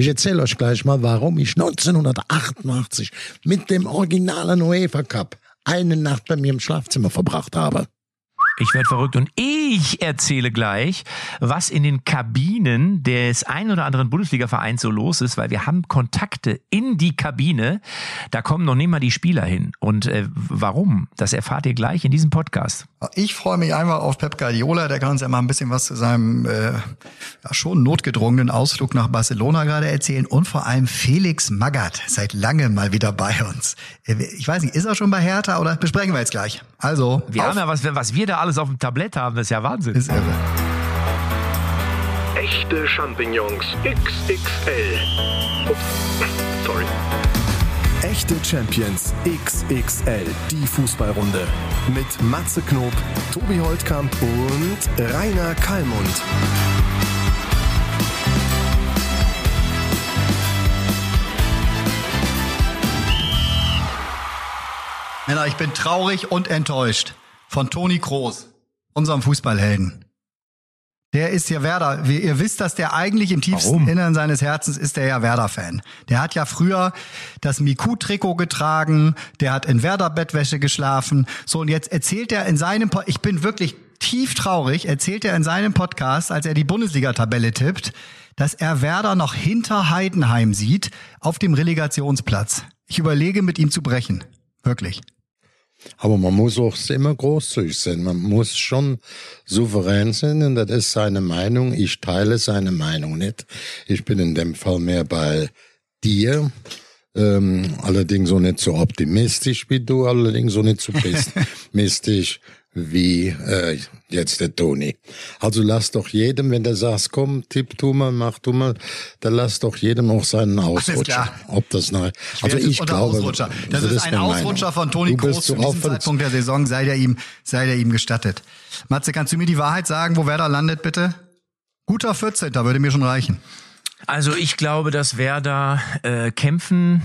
Ich erzähle euch gleich mal, warum ich 1988 mit dem originalen UEFA Cup eine Nacht bei mir im Schlafzimmer verbracht habe. Ich werde verrückt und ich erzähle gleich, was in den Kabinen des ein oder anderen Bundesliga-Vereins so los ist, weil wir haben Kontakte in die Kabine. Da kommen noch nicht mal die Spieler hin. Und äh, warum? Das erfahrt ihr gleich in diesem Podcast. Ich freue mich einfach auf Pep Guardiola. Der kann uns ja mal ein bisschen was zu seinem äh, ja, schon notgedrungenen Ausflug nach Barcelona gerade erzählen. Und vor allem Felix Magath, seit langem mal wieder bei uns. Äh, ich weiß nicht, ist er schon bei Hertha oder besprechen wir jetzt gleich? Also, wir haben ja was, was wir da alles auf dem Tablett haben, das ist ja Wahnsinn. Ist irre. Echte Champignons XXL. Ups, sorry. Echte Champions XXL, die Fußballrunde. Mit Matze Knob, Tobi Holtkamp und Rainer Kallmund. Männer, ich bin traurig und enttäuscht von Toni Kroos, unserem Fußballhelden. Der ist ja Werder. Ihr wisst, dass der eigentlich im tiefsten Warum? Innern seines Herzens ist der ja Werder-Fan. Der hat ja früher das Miku-Trikot getragen, der hat in Werder-Bettwäsche geschlafen. So, und jetzt erzählt er in seinem, po ich bin wirklich tief traurig, erzählt er in seinem Podcast, als er die Bundesliga-Tabelle tippt, dass er Werder noch hinter Heidenheim sieht, auf dem Relegationsplatz. Ich überlege, mit ihm zu brechen. Wirklich. Aber man muss auch immer großzügig sein. Man muss schon souverän sein und das ist seine Meinung. Ich teile seine Meinung nicht. Ich bin in dem Fall mehr bei dir. Ähm, allerdings so nicht so optimistisch wie du, allerdings so nicht so pessimistisch wie äh, jetzt der Toni. Also lass doch jedem, wenn der sagt, komm, tipp du mal, mach du mal, dann lass doch jedem auch seinen Ausrutscher. klar. Ob das nach, also ich glaube, Ausrutscher. Das so ist ein Ausrutscher von Toni Kroos zu diesem offen- Zeitpunkt der Saison, sei der ihm, sei der ihm gestattet. Matze, kannst du mir die Wahrheit sagen, wo Werder landet, bitte? Guter 14. würde mir schon reichen. Also ich glaube, dass Werder äh, kämpfen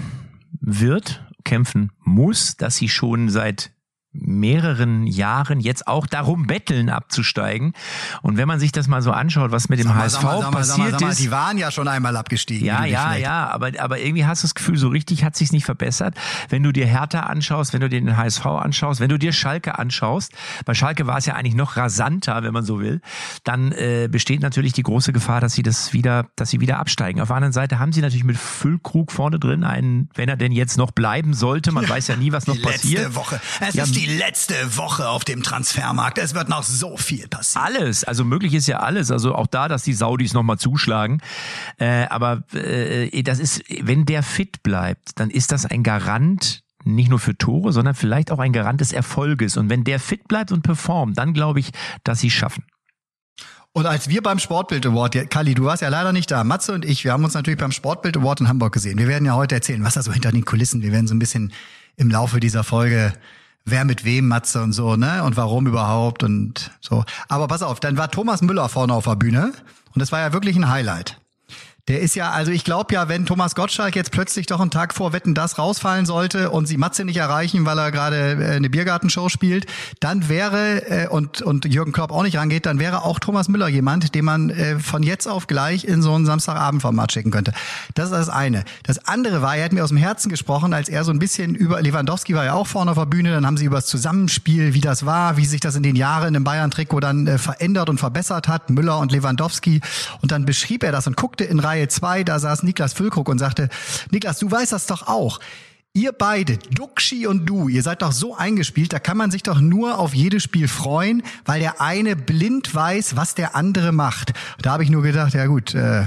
wird, kämpfen muss, dass sie schon seit mehreren Jahren jetzt auch darum betteln abzusteigen. Und wenn man sich das mal so anschaut, was mit dem mal, HSV sag mal, passiert mal, ist. die waren ja schon einmal abgestiegen. Ja, ja, ja, aber, aber irgendwie hast du das Gefühl, so richtig hat sich's nicht verbessert. Wenn du dir Hertha anschaust, wenn du dir den HSV anschaust, wenn du dir Schalke anschaust, bei Schalke war es ja eigentlich noch rasanter, wenn man so will, dann äh, besteht natürlich die große Gefahr, dass sie das wieder, dass sie wieder absteigen. Auf der anderen Seite haben sie natürlich mit Füllkrug vorne drin einen, wenn er denn jetzt noch bleiben sollte, man weiß ja nie, was noch passiert. letzte Woche. Es Ja, ist die letzte Woche auf dem Transfermarkt. Es wird noch so viel passieren. Alles, also möglich ist ja alles. Also auch da, dass die Saudis nochmal zuschlagen. Äh, aber äh, das ist, wenn der fit bleibt, dann ist das ein Garant nicht nur für Tore, sondern vielleicht auch ein Garant des Erfolges. Und wenn der fit bleibt und performt, dann glaube ich, dass sie es schaffen. Und als wir beim Sportbild Award, Kali, du warst ja leider nicht da, Matze und ich, wir haben uns natürlich beim Sportbild Award in Hamburg gesehen. Wir werden ja heute erzählen, was da so hinter den Kulissen, wir werden so ein bisschen im Laufe dieser Folge, wer mit wem, Matze und so, ne, und warum überhaupt und so. Aber pass auf, dann war Thomas Müller vorne auf der Bühne und das war ja wirklich ein Highlight. Der ist ja, also ich glaube ja, wenn Thomas Gottschalk jetzt plötzlich doch einen Tag vor Wetten das rausfallen sollte und sie Matze nicht erreichen, weil er gerade äh, eine Biergartenshow spielt, dann wäre äh, und und Jürgen Klopp auch nicht rangeht, dann wäre auch Thomas Müller jemand, den man äh, von jetzt auf gleich in so ein Samstagabendformat schicken könnte. Das ist das eine. Das andere war, er hat mir aus dem Herzen gesprochen, als er so ein bisschen über Lewandowski war ja auch vorne auf der Bühne, dann haben sie über das Zusammenspiel, wie das war, wie sich das in den Jahren im Bayern-Trikot dann äh, verändert und verbessert hat, Müller und Lewandowski. Und dann beschrieb er das und guckte in Reihe zwei, da saß Niklas Füllkrug und sagte, Niklas, du weißt das doch auch. Ihr beide, Duxi und du, ihr seid doch so eingespielt, da kann man sich doch nur auf jedes Spiel freuen, weil der eine blind weiß, was der andere macht. Da habe ich nur gedacht, ja gut, äh,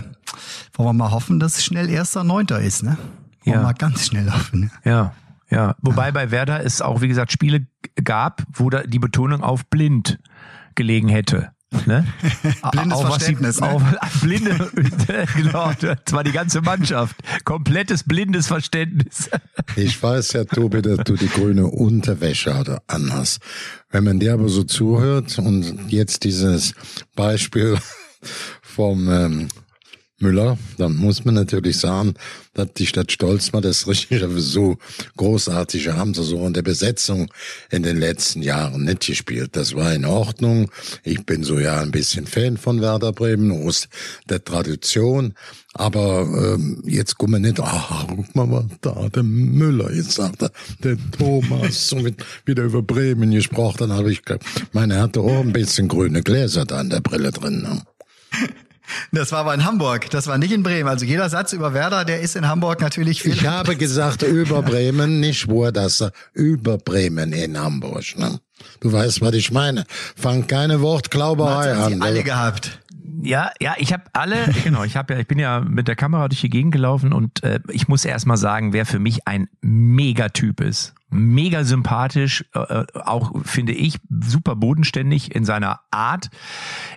wollen wir mal hoffen, dass es schnell erster Neunter ist, ne? Wollen wir Ja. mal ganz schnell hoffen. Ne? Ja, ja. Wobei bei Werder es auch, wie gesagt, Spiele gab, wo da die Betonung auf blind gelegen hätte. Ne? Blindes Auf Verständnis, ne? Auf, blinde, genau, das war die ganze Mannschaft. Komplettes blindes Verständnis. Ich weiß ja, Tobi, dass du die grüne Unterwäsche anhast. Wenn man dir aber so zuhört und jetzt dieses Beispiel vom ähm, Müller, dann muss man natürlich sagen, dass die Stadt Stolz mal das richtig so großartig haben sie so in der Besetzung in den letzten Jahren nicht gespielt. Das war in Ordnung. Ich bin so ja ein bisschen Fan von Werder Bremen aus der Tradition. Aber ähm, jetzt kommen wir nicht, ach, guck mal, was da, der Müller, jetzt sagt er, der Thomas, so mit, wieder über Bremen gesprochen, dann habe ich, meine hatte auch ein bisschen grüne Gläser da in der Brille drin. Ne? Das war aber in Hamburg, das war nicht in Bremen. Also jeder Satz über Werder, der ist in Hamburg natürlich viel. Ich habe gesagt über Bremen, nicht wo das über Bremen in Hamburg. Ne? Du weißt, was ich meine. Fang keine Wortklauberei an. Sie alle gehabt. Ja, ja, ich habe alle, genau, ich habe ja, ich bin ja mit der Kamera durch die Gegend gelaufen und äh, ich muss erst mal sagen, wer für mich ein Megatyp ist mega sympathisch, äh, äh, auch finde ich super bodenständig in seiner Art,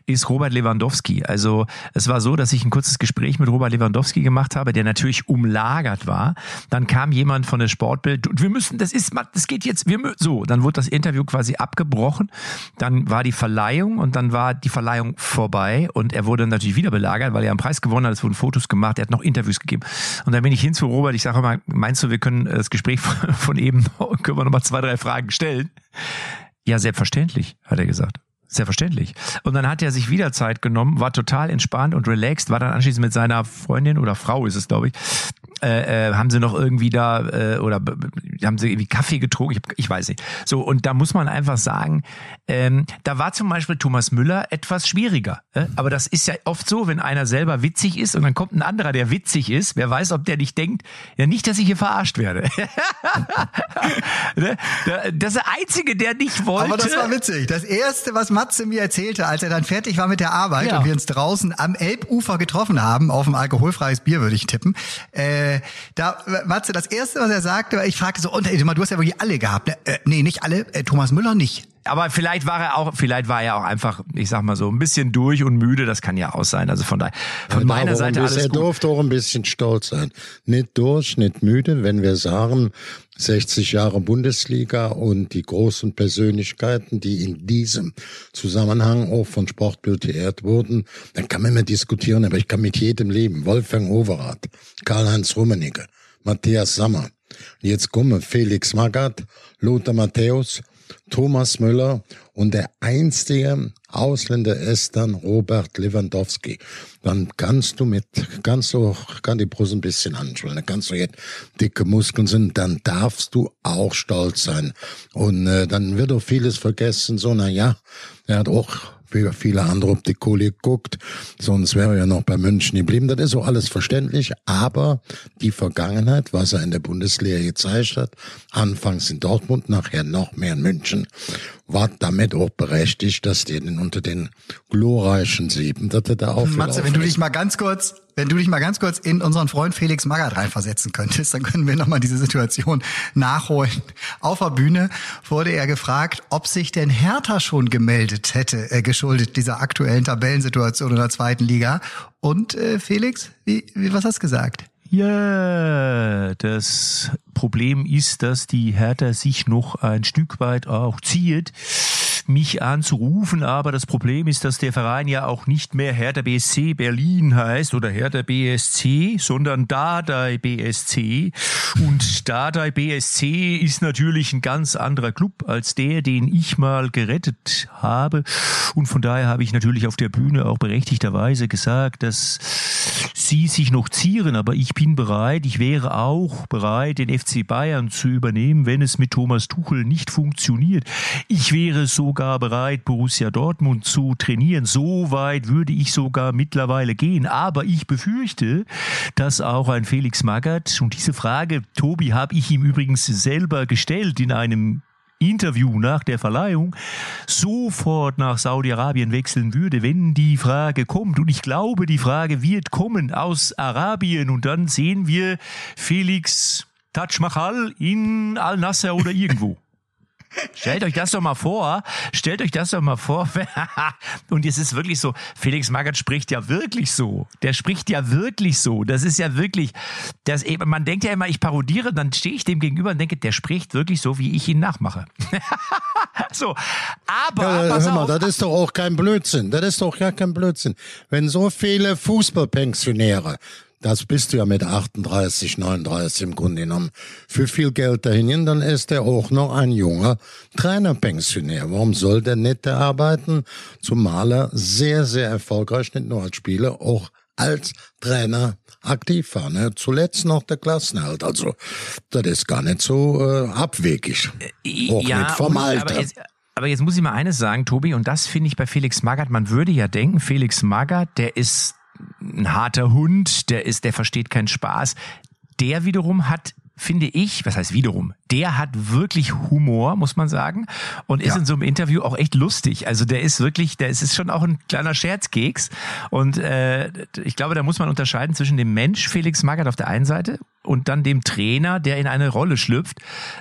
ist Robert Lewandowski. Also es war so, dass ich ein kurzes Gespräch mit Robert Lewandowski gemacht habe, der natürlich umlagert war. Dann kam jemand von der Sportbild, wir müssen, das ist, das geht jetzt, wir so, dann wurde das Interview quasi abgebrochen, dann war die Verleihung und dann war die Verleihung vorbei und er wurde natürlich wieder belagert, weil er einen Preis gewonnen hat, es wurden Fotos gemacht, er hat noch Interviews gegeben. Und dann bin ich hin zu Robert, ich sage immer, meinst du, wir können das Gespräch von eben können wir nochmal zwei, drei Fragen stellen? Ja, selbstverständlich, hat er gesagt. Selbstverständlich. Und dann hat er sich wieder Zeit genommen, war total entspannt und relaxed, war dann anschließend mit seiner Freundin oder Frau ist es, glaube ich, äh, äh, haben sie noch irgendwie da äh, oder haben sie irgendwie Kaffee getrunken? Ich, ich weiß nicht. So, und da muss man einfach sagen, ähm, da war zum Beispiel Thomas Müller etwas schwieriger. Äh? Aber das ist ja oft so, wenn einer selber witzig ist und dann kommt ein anderer, der witzig ist, wer weiß, ob der nicht denkt, ja nicht, dass ich hier verarscht werde. Ne? das ist der Einzige, der nicht wollte. Aber das war witzig. Das Erste, was Matze mir erzählte, als er dann fertig war mit der Arbeit ja. und wir uns draußen am Elbufer getroffen haben, auf ein alkoholfreies Bier, würde ich tippen, äh, äh, da, Matze, das erste, was er sagte, ich fragte so, und, du hast ja wirklich alle gehabt. Ne? Äh, nee, nicht alle. Äh, Thomas Müller nicht. Aber vielleicht war er auch, vielleicht war er auch einfach, ich sag mal so, ein bisschen durch und müde. Das kann ja auch sein. Also von daher, von ja, meiner Seite alles Er gut. durfte auch ein bisschen stolz sein. Nicht durch, nicht müde. Wenn wir sagen, 60 Jahre Bundesliga und die großen Persönlichkeiten, die in diesem Zusammenhang auch von Sportbild geehrt wurden, dann kann man immer diskutieren. Aber ich kann mit jedem leben. Wolfgang Overath, Karl-Heinz Rummenigge, Matthias Sammer. Jetzt kommen Felix Magath, Lothar Matthäus, Thomas Müller und der einzige Ausländer ist dann Robert Lewandowski. Dann kannst du mit, kannst du, kann die Brust ein bisschen anschwellen, dann kannst du jetzt dicke Muskeln sind, dann darfst du auch stolz sein. Und äh, dann wird auch vieles vergessen, so, na ja, er hat auch wie viele andere ob die Kohle guckt, sonst wäre er ja noch bei München geblieben. Das ist so alles verständlich, aber die Vergangenheit, was er in der Bundesliga gezeigt hat, anfangs in Dortmund, nachher noch mehr in München, war damit auch berechtigt, dass die unter den glorreichen Sieben, dass er da aufgelaufen Matze, wenn du dich mal ganz kurz, wenn du dich mal ganz kurz in unseren Freund Felix Magath reinversetzen könntest, dann können wir nochmal diese Situation nachholen. Auf der Bühne wurde er gefragt, ob sich denn Hertha schon gemeldet hätte, äh, geschuldet dieser aktuellen Tabellensituation in der zweiten Liga. Und äh, Felix, wie, wie, was hast du gesagt? Ja, das Problem ist, dass die Hertha sich noch ein Stück weit auch zieht mich anzurufen, aber das Problem ist, dass der Verein ja auch nicht mehr Hertha BSC Berlin heißt oder Hertha BSC, sondern Dardai BSC. Und Dardai BSC ist natürlich ein ganz anderer Club als der, den ich mal gerettet habe. Und von daher habe ich natürlich auf der Bühne auch berechtigterweise gesagt, dass sie sich noch zieren, aber ich bin bereit, ich wäre auch bereit, den FC Bayern zu übernehmen, wenn es mit Thomas Tuchel nicht funktioniert. Ich wäre sogar bereit, Borussia Dortmund zu trainieren. So weit würde ich sogar mittlerweile gehen. Aber ich befürchte, dass auch ein Felix Magath, und diese Frage, Tobi, habe ich ihm übrigens selber gestellt in einem Interview nach der Verleihung sofort nach Saudi-Arabien wechseln würde, wenn die Frage kommt. Und ich glaube, die Frage wird kommen aus Arabien. Und dann sehen wir Felix Taj Mahal in Al-Nasser oder irgendwo. Stellt euch das doch mal vor. Stellt euch das doch mal vor. Und es ist wirklich so. Felix Magath spricht ja wirklich so. Der spricht ja wirklich so. Das ist ja wirklich, das, man denkt ja immer, ich parodiere, dann stehe ich dem gegenüber und denke, der spricht wirklich so, wie ich ihn nachmache. so. Aber, Ja, hör mal, auf. das ist doch auch kein Blödsinn. Das ist doch gar kein Blödsinn. Wenn so viele Fußballpensionäre, das bist du ja mit 38, 39 im Grunde genommen, für viel Geld dahin dann ist er auch noch ein junger Trainerpensionär. Warum soll der nicht arbeiten? Zumal er sehr, sehr erfolgreich, nicht nur als Spieler, auch als Trainer aktiv war. Ne? Zuletzt noch der Klassenhalt. Also, das ist gar nicht so äh, abwegig. Auch nicht vom Alter. Aber jetzt, aber jetzt muss ich mal eines sagen, Tobi, und das finde ich bei Felix Magath, man würde ja denken, Felix Magath, der ist ein harter Hund, der ist, der versteht keinen Spaß. Der wiederum hat, finde ich, was heißt wiederum, der hat wirklich Humor, muss man sagen, und ist Ja. in so einem Interview auch echt lustig. Also der ist wirklich, der ist, ist schon auch ein kleiner Scherzkeks. Und äh, ich glaube, da muss man unterscheiden zwischen dem Mensch Felix Magath auf der einen Seite und dann dem Trainer, der in eine Rolle schlüpft.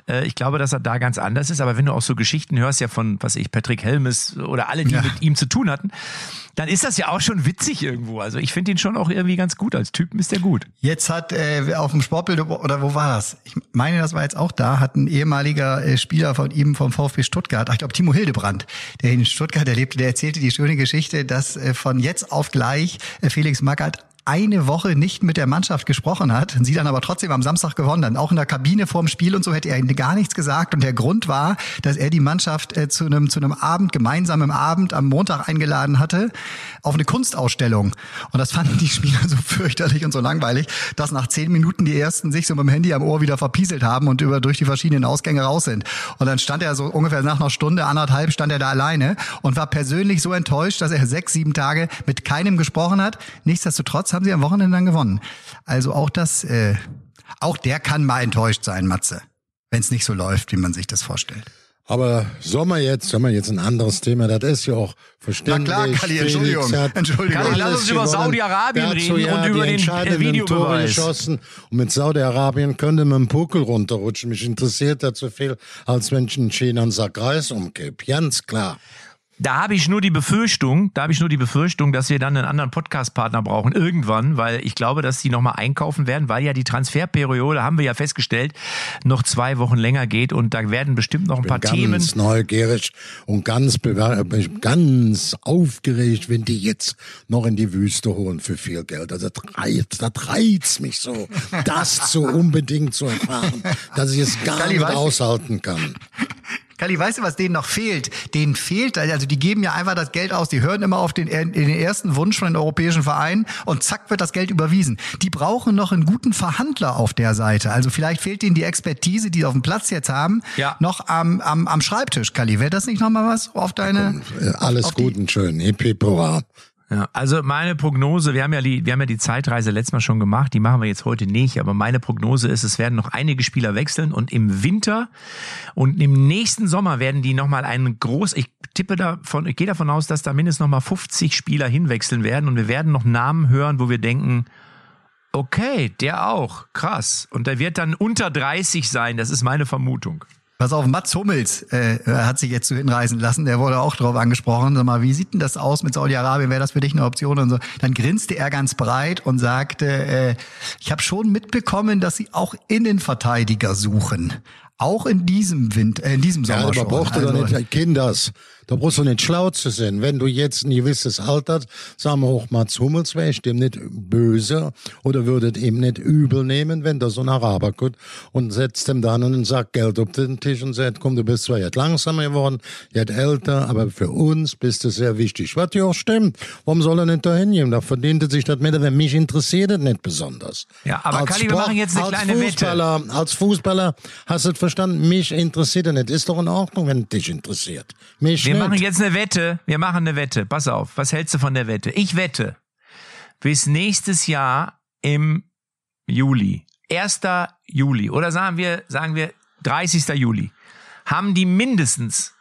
Äh, ich glaube, dass er da ganz anders ist. Aber wenn du auch so Geschichten hörst, ja von, was ich, Patrick Helmes oder alle, die Ja. mit ihm zu tun hatten, dann ist das ja auch schon witzig irgendwo. Also ich finde ihn schon auch irgendwie ganz gut. Als Typen ist der gut. Jetzt hat äh, auf dem Sportbild oder wo war das? Ich meine, das war jetzt auch da, hat ein ehemaliger äh, Spieler von ihm vom VfB Stuttgart, ich glaube Timo Hildebrand, der in Stuttgart erlebte, der erzählte die schöne Geschichte, dass äh, von jetzt auf gleich äh, Felix Magath eine Woche nicht mit der Mannschaft gesprochen hat, sie dann aber trotzdem am Samstag gewonnen haben. Auch in der Kabine vorm Spiel und so hätte er gar nichts gesagt. Und der Grund war, dass er die Mannschaft äh, zu einem zu einem Abend, gemeinsamen Abend am Montag eingeladen hatte, auf eine Kunstausstellung. Und das fanden die Spieler so fürchterlich und so langweilig, dass nach zehn Minuten die ersten sich so mit dem Handy am Ohr wieder verpieselt haben und über durch die verschiedenen Ausgänge raus sind. Und dann stand er so ungefähr nach einer Stunde, anderthalb, stand er da alleine und war persönlich so enttäuscht, dass er sechs, sieben Tage mit keinem gesprochen hat. Nichtsdestotrotz haben sie am Wochenende dann gewonnen. Also auch das, äh, auch der kann mal enttäuscht sein, Matze, wenn es nicht so läuft, wie man sich das vorstellt. Aber Sommer jetzt, Sommer jetzt ein anderes Thema, das ist ja auch verständlich. Na klar, Kalli, Entschuldigung. Entschuldigung. Kalli, lass uns über. Saudi-Arabien reden ja, und über den, äh, Videobeweis. geschossen. Und mit Saudi-Arabien könnte man einen Puckel runterrutschen. Mich interessiert das so viel, als wenn ich in China einen Sack Reis umkipp. Ganz klar. Da habe ich nur die Befürchtung, da habe ich nur die Befürchtung, dass wir dann einen anderen Podcast-Partner brauchen irgendwann, weil ich glaube, dass die nochmal einkaufen werden, weil ja die Transferperiode, haben wir ja festgestellt, noch zwei Wochen länger geht und da werden bestimmt noch ein paar Bin Themen. ganz neugierig und ganz, bewer- ganz aufgeregt, wenn die jetzt noch in die Wüste holen für viel Geld. Also das reizt, das reizt mich so, das so unbedingt zu erfahren, dass ich es gar Kalli, nicht aushalten kann. Kalli, weißt du, was denen noch fehlt? Denen fehlt, also die geben ja einfach das Geld aus, die hören immer auf den, in den ersten Wunsch von den europäischen Vereinen und zack wird das Geld überwiesen. Die brauchen noch einen guten Verhandler auf der Seite. Also vielleicht fehlt denen die Expertise, die sie auf dem Platz jetzt haben, Ja. noch am, am, am Schreibtisch, Kalli. Wäre das nicht nochmal was auf deine... Äh, Alles auf die- gut und schön. Hip, hip, hurra. Ja, also meine Prognose, wir haben ja die, wir haben ja die Zeitreise letztes Mal schon gemacht, die machen wir jetzt heute nicht, aber meine Prognose ist, es werden noch einige Spieler wechseln und im Winter und im nächsten Sommer werden die nochmal einen groß, ich tippe davon, ich gehe davon aus, dass da mindestens nochmal 50 Spieler hinwechseln werden und wir werden noch Namen hören, wo wir denken, okay, der auch, krass. Und der wird dann unter 30 sein, das ist meine Vermutung. Pass auf, Mats Hummels äh, hat sich jetzt so hinreisen lassen, der wurde auch drauf angesprochen. Sag mal, wie sieht denn das aus mit Saudi-Arabien? Wäre das für dich eine Option und so? Dann grinste er ganz breit und sagte, äh, ich habe schon mitbekommen, dass sie auch Innenverteidiger suchen. Auch in diesem Wind, äh, in diesem Ja, Sommer aber schon. brauchst du Also, doch nicht Kinders. Da brauchst du nicht schlau zu sein. Wenn du jetzt ein gewisses Alter hast, sagen wir auch Mats Hummels, wäre ich dem nicht böse oder würdet ihm nicht übel nehmen, wenn da so ein Araber kommt und setzt ihm dann und sagt Geld auf den Tisch und sagt, komm, du bist zwar jetzt langsamer geworden, jetzt älter, aber für uns bist du sehr wichtig. Was ja auch stimmt. Warum soll er nicht da hingehen? Da verdient er sich das mit, wenn mich interessiert das nicht besonders. Ja, aber Kalli, wir machen jetzt eine als kleine Wette. Fußballer, Als Fußballer hast du es verstanden, mich interessiert er nicht. Ist doch in Ordnung, wenn es dich interessiert. Mich Wir. Machen jetzt eine Wette. Wir machen eine Wette. Pass auf. Was hältst du von der Wette? Ich wette, bis nächstes Jahr im Juli, 1. Juli oder sagen wir, sagen wir 30. Juli, haben die mindestens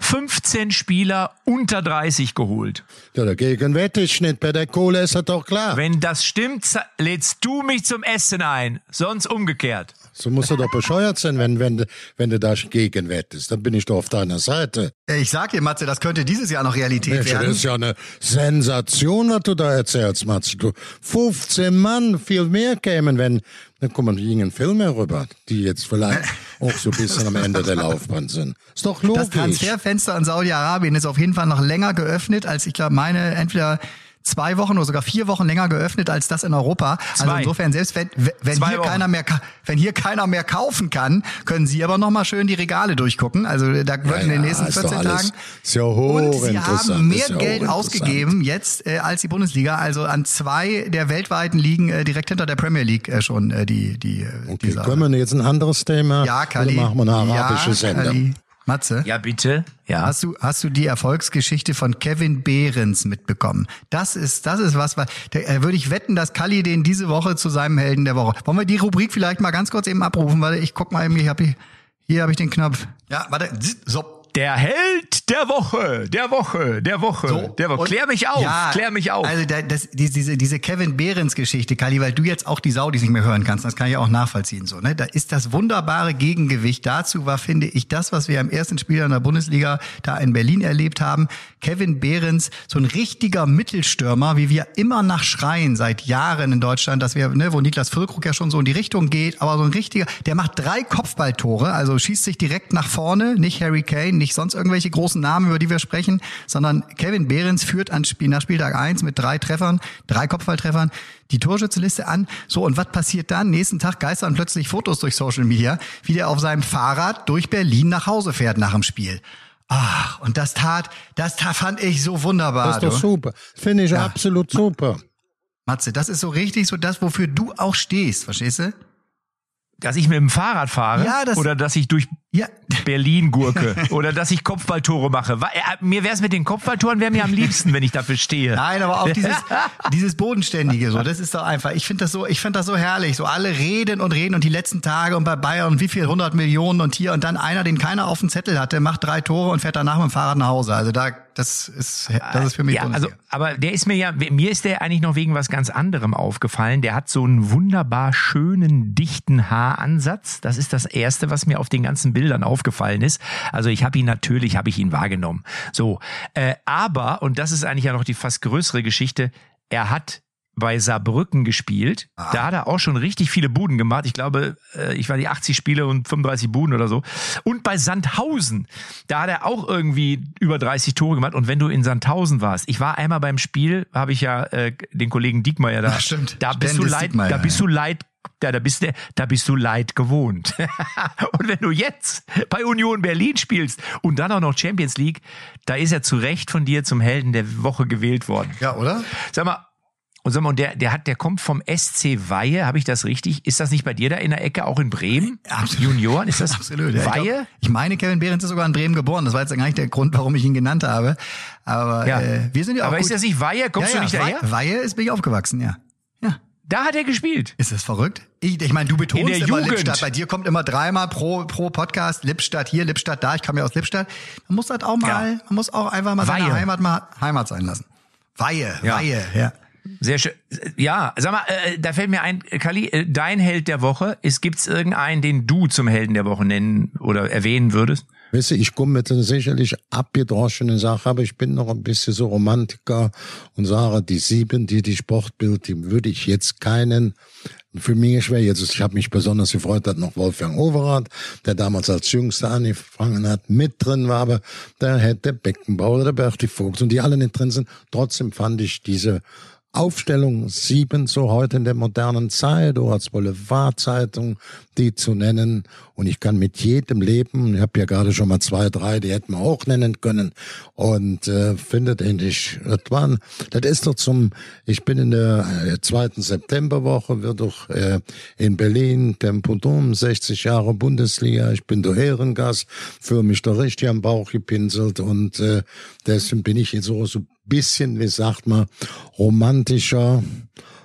15 Spieler unter 30 geholt. Ja, dagegen wette ich nicht. Bei der Kohle ist das doch klar. Wenn das stimmt, lädst du mich zum Essen ein, sonst umgekehrt. So musst du doch bescheuert sein, wenn, wenn, du- wenn du dagegen wettest. Dann bin ich doch auf deiner Seite. Ich sag dir, Matze, das könnte dieses Jahr noch Realität Mensch, das werden. ist ja eine Sensation, was du da erzählst, Mats. Du, 15 Mann, viel mehr kämen, wenn, dann kommen gingen viel mehr rüber, die jetzt vielleicht auch so ein bisschen am Ende der Laufbahn sind. Ist doch logisch. Das Transferfenster in Saudi-Arabien ist auf jeden Fall noch länger geöffnet, als ich glaube, meine entweder zwei Wochen oder sogar vier Wochen länger geöffnet als das in Europa. Also Zwei. insofern, selbst wenn, wenn Zwei hier Wochen. keiner mehr, wenn hier keiner mehr kaufen kann, können Sie aber noch mal schön die Regale durchgucken. Also da wird in den nächsten ist doch 14 alles- Tagen. Ist ja Und sie haben mehr ja Geld ausgegeben jetzt äh, als die Bundesliga. Also an zwei der weltweiten Ligen äh, direkt hinter der Premier League äh, schon äh, die die äh, Okay, dieser. können wir jetzt ein anderes Thema? Ja, Kali. Oder machen wir eine arabische ja, Sendung? Matze. Ja, bitte. Ja. Hast du, hast du die Erfolgsgeschichte von Kevin Behrens mitbekommen? Das ist, das ist was, was da äh, würde ich wetten, dass Kalli den diese Woche zu seinem Helden der Woche. Wollen wir die Rubrik vielleicht mal ganz kurz eben abrufen, weil ich guck mal eben, ich hab hier, hier habe ich den Knopf. Ja, warte, so. Der Held der Woche, der Woche, der Woche, So, der Woche. Klär mich auf, Ja, klär mich auf. Also da, das, die- diese, diese Kevin Behrens Geschichte, Kali, weil du jetzt auch die Saudis nicht mehr hören kannst, das kann ich auch nachvollziehen. So, ne? Da ist das wunderbare Gegengewicht. Dazu war, finde ich, das, was wir am ersten Spiel in der Bundesliga da in Berlin erlebt haben. Kevin Behrens, so ein richtiger Mittelstürmer, wie wir immer nach schreien seit Jahren in Deutschland, dass wir, ne, wo Niklas Füllkrug ja schon so in die Richtung geht, aber so ein richtiger, der macht drei Kopfballtore, also schießt sich direkt nach vorne, nicht Harry Kane, nicht sonst irgendwelche großen Namen, über die wir sprechen, sondern Kevin Behrens führt an Spiel, nach Spieltag eins mit drei Treffern, drei Kopfballtreffern, die Torschützeliste an. So, und was passiert dann? Nächsten Tag geistern plötzlich Fotos durch Social Media, wie der auf seinem Fahrrad durch Berlin nach Hause fährt nach dem Spiel. Ach, und das tat, das tat, fand ich so wunderbar. Das ist doch du. super. Finde ich absolut super. Matze, das ist so richtig so das, wofür du auch stehst, verstehst du? dass ich mit dem Fahrrad fahre Ja, das- oder dass ich durch Ja. Berlin gurke oder dass ich Kopfballtore mache. Äh, Mir wäre es mit den Kopfballtoren wäre mir am liebsten, wenn ich dafür stehe. Nein, aber auch dieses, dieses Bodenständige, so, das ist doch einfach, ich finde das so, ich finde das so herrlich, so alle reden und reden und die letzten Tage und bei Bayern und wie viel, 100 Millionen und hier und dann einer, den keiner auf dem Zettel hatte, macht drei Tore und fährt danach mit dem Fahrrad nach Hause. Also da, das ist, das ist für mich ja, also, aber der ist mir ja, mir ist der eigentlich noch wegen was ganz anderem aufgefallen. Der hat so einen wunderbar schönen, dichten Haaransatz. Das ist das erste, was mir auf den ganzen Bildern aufgefallen ist. Also ich habe ihn natürlich, habe ich ihn wahrgenommen. So, äh, aber, und das ist eigentlich ja noch die fast größere Geschichte, er hat bei Saarbrücken gespielt. Da hat er auch schon richtig viele Buden gemacht. Ich glaube, äh, ich war die 80 Spiele und 35 Buden oder so. Und bei Sandhausen, da hat er auch irgendwie über 30 Tore gemacht. Und wenn du in Sandhausen warst, ich war einmal beim Spiel, habe ich ja äh, den Kollegen Diekmeyer da. Ach, stimmt. Da bist du Dennis leid, Diekmeyer, da bist ja. du leid. Da, da, bist, du- da bist du leid gewohnt. und wenn du jetzt bei Union Berlin spielst und dann auch noch Champions League, da ist er zu Recht von dir zum Helden der Woche gewählt worden. Ja, oder? Sag mal, und sag mal, und der, der hat, der kommt vom SC Weihe, habe ich das richtig? Ist das nicht bei dir da in der Ecke auch in Bremen? Absolut. Junioren, ist das Absolut. Ja, ich, Weihe? glaub, ich meine, Kevin Behrens ist sogar in Bremen geboren. Das war jetzt gar nicht der Grund, warum ich ihn genannt habe. Aber Ja. äh, wir sind ja auch Aber gut. ist das nicht Weihe? Kommst ja, du nicht ja, daher? Wei- Weihe ist bin ich aufgewachsen, ja. Da hat er gespielt. Ist das verrückt? Ich, ich meine, du betonst immer Jugend. Lippstadt. Bei dir kommt immer dreimal pro, pro Podcast Lippstadt hier, Lippstadt da. Ich komme ja aus Lippstadt. Man muss das auch mal, Ja. man muss auch einfach mal seine Weihe. Heimat mal Heimat sein lassen. Weihe, Ja. Weihe, ja. Sehr schön. Ja, sag mal, äh, da fällt mir ein, Kali, äh, dein Held der Woche. Ist gibt's irgendeinen, den du zum Helden der Woche nennen oder erwähnen würdest? Weißt du, ich komme mit einer sicherlich abgedroschenen Sache, aber ich bin noch ein bisschen so Romantiker und sage, die sieben, die die Sportbild, die würde ich jetzt keinen für mich schwer jetzt. Ich habe mich besonders gefreut, dass noch Wolfgang Overath, der damals als Jüngster angefangen hat, mit drin war, aber da hätte Beckenbauer oder Berti Fuchs und die alle nicht drin sind. Trotzdem fand ich diese Aufstellung sieben so heute in der modernen Zeit oder als Boulevardzeitung die zu nennen und ich kann mit jedem leben. Ich habe ja gerade schon mal zwei, drei, die hätten wir auch nennen können und äh, findet endlich das waren. Das ist doch zum. Ich bin in der äh, zweiten Septemberwoche wird doch äh, in Berlin Tempodum 60 Jahre Bundesliga. Ich bin der Ehrengast, fühle mich da richtig am Bauch gepinselt und äh, deswegen bin ich jetzt so so bisschen, wie sagt man, romantischer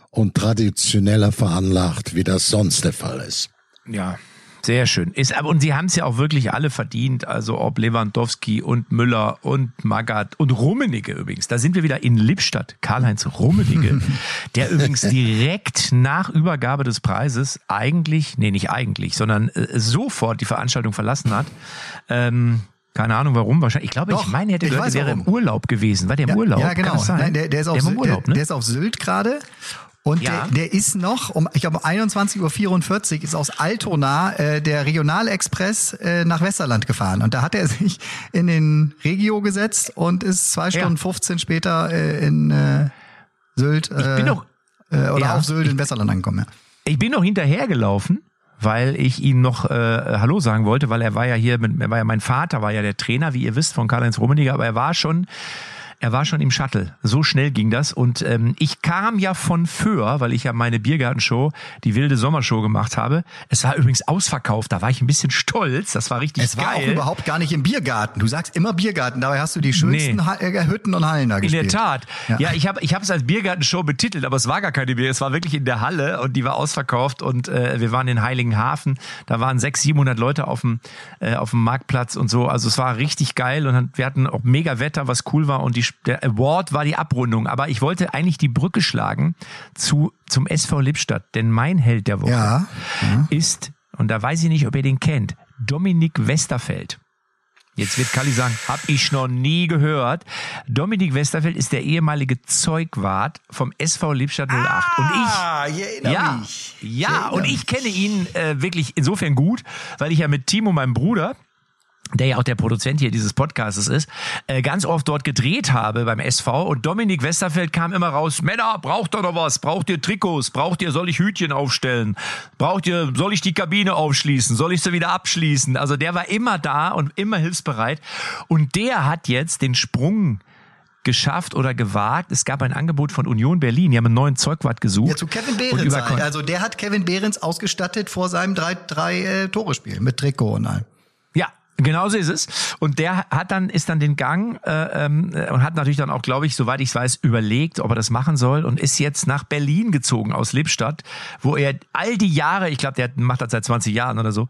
und traditioneller veranlagt, wie das sonst der Fall ist. Ja, Sehr schön. Ist, aber- und sie haben es ja auch wirklich alle verdient. Also ob Lewandowski und Müller und Magath und Rummenigge übrigens. Da sind wir wieder in Lippstadt. Karl-Heinz Rummenigge, der übrigens direkt nach Übergabe des Preises eigentlich, nee, nicht eigentlich, sondern äh, sofort die Veranstaltung verlassen hat. Ähm, keine Ahnung warum, wahrscheinlich. Ich glaube, Doch, ich meine, er hätte ich gehört, weiß er wäre im. Urlaub gewesen. War der im Urlaub? Ja, genau. Nein, der, der, ist auf, der Sylt- Urlaub, der, ne? der ist auf Sylt gerade. Und Ja. der, der ist noch um, ich glaube, um 21.44 Uhr ist aus Altona äh, der Regionalexpress äh, nach Westerland gefahren. Und da hat er sich in den Regio gesetzt und ist zwei Stunden 15 später äh, in äh, Sylt äh, bin doch- äh, oder Ja, auf Sylt in Westerland angekommen. Ja. Ich bin noch hinterhergelaufen, weil ich ihm noch äh, Hallo sagen wollte, weil er war ja hier, mit, er war ja mein Vater, war ja der Trainer, wie ihr wisst, von Karl-Heinz Rummenigge, aber er war schon er war schon im Shuttle. So schnell ging das. Und ähm, ich kam ja von Föhr, weil ich ja meine Biergartenshow, die wilde Sommershow gemacht habe. Es war übrigens ausverkauft, da war ich ein bisschen stolz. Das war richtig Es war auch geil. überhaupt gar nicht im Biergarten. Du sagst immer Biergarten, dabei hast du die schönsten Nee. Äh, Hütten und Hallen da In gespielt. der Tat. Ja. Ja, ich habe ich es als Biergartenshow betitelt, aber es war gar keine Bier. Es war wirklich in der Halle und die war ausverkauft und äh, wir waren in Heiligenhafen. Da waren 600, 700 Leute auf dem, äh, auf dem Marktplatz und so. Also es war richtig geil und wir hatten auch mega Wetter, was cool war und die, der Award war die Abrundung. Aber ich wollte eigentlich die Brücke schlagen zu, zum SV Lippstadt, denn mein Held der Woche Ja, ist, und da weiß ich nicht, ob ihr den kennt, Dominik Westerfeld. Jetzt wird Kalli sagen, hab ich noch nie gehört. Dominik Westerfeld ist der ehemalige Zeugwart vom SV Lippstadt 08. und ich, ja, mich. ja, und ich kenne ihn äh, wirklich insofern gut, weil ich ja mit Timo, meinem Bruder, der ja auch der Produzent hier dieses Podcasts ist, äh, ganz oft dort gedreht habe beim SV und Dominik Westerfeld kam immer raus, Männer, braucht ihr noch was? Braucht ihr Trikots? Braucht ihr, soll ich Hütchen aufstellen? Braucht ihr, soll ich die Kabine aufschließen? Soll ich sie wieder abschließen? Also der war immer da und immer hilfsbereit und der hat jetzt den Sprung geschafft oder gewagt. Es gab ein Angebot von Union Berlin. Die haben einen neuen Zeugwart gesucht. Ja, zu Kevin Und Behrens. Also der hat Kevin Behrens ausgestattet vor seinem drei, drei äh, Tore-Spiel mit Trikot und allem. Genau so ist es. Und der hat dann, ist dann den Gang äh, ähm, äh, und hat natürlich dann auch, glaube ich, soweit ich weiß, überlegt, ob er das machen soll und ist jetzt nach Berlin gezogen aus Lippstadt, wo er all die Jahre, ich glaube, der macht das seit 20 Jahren oder so,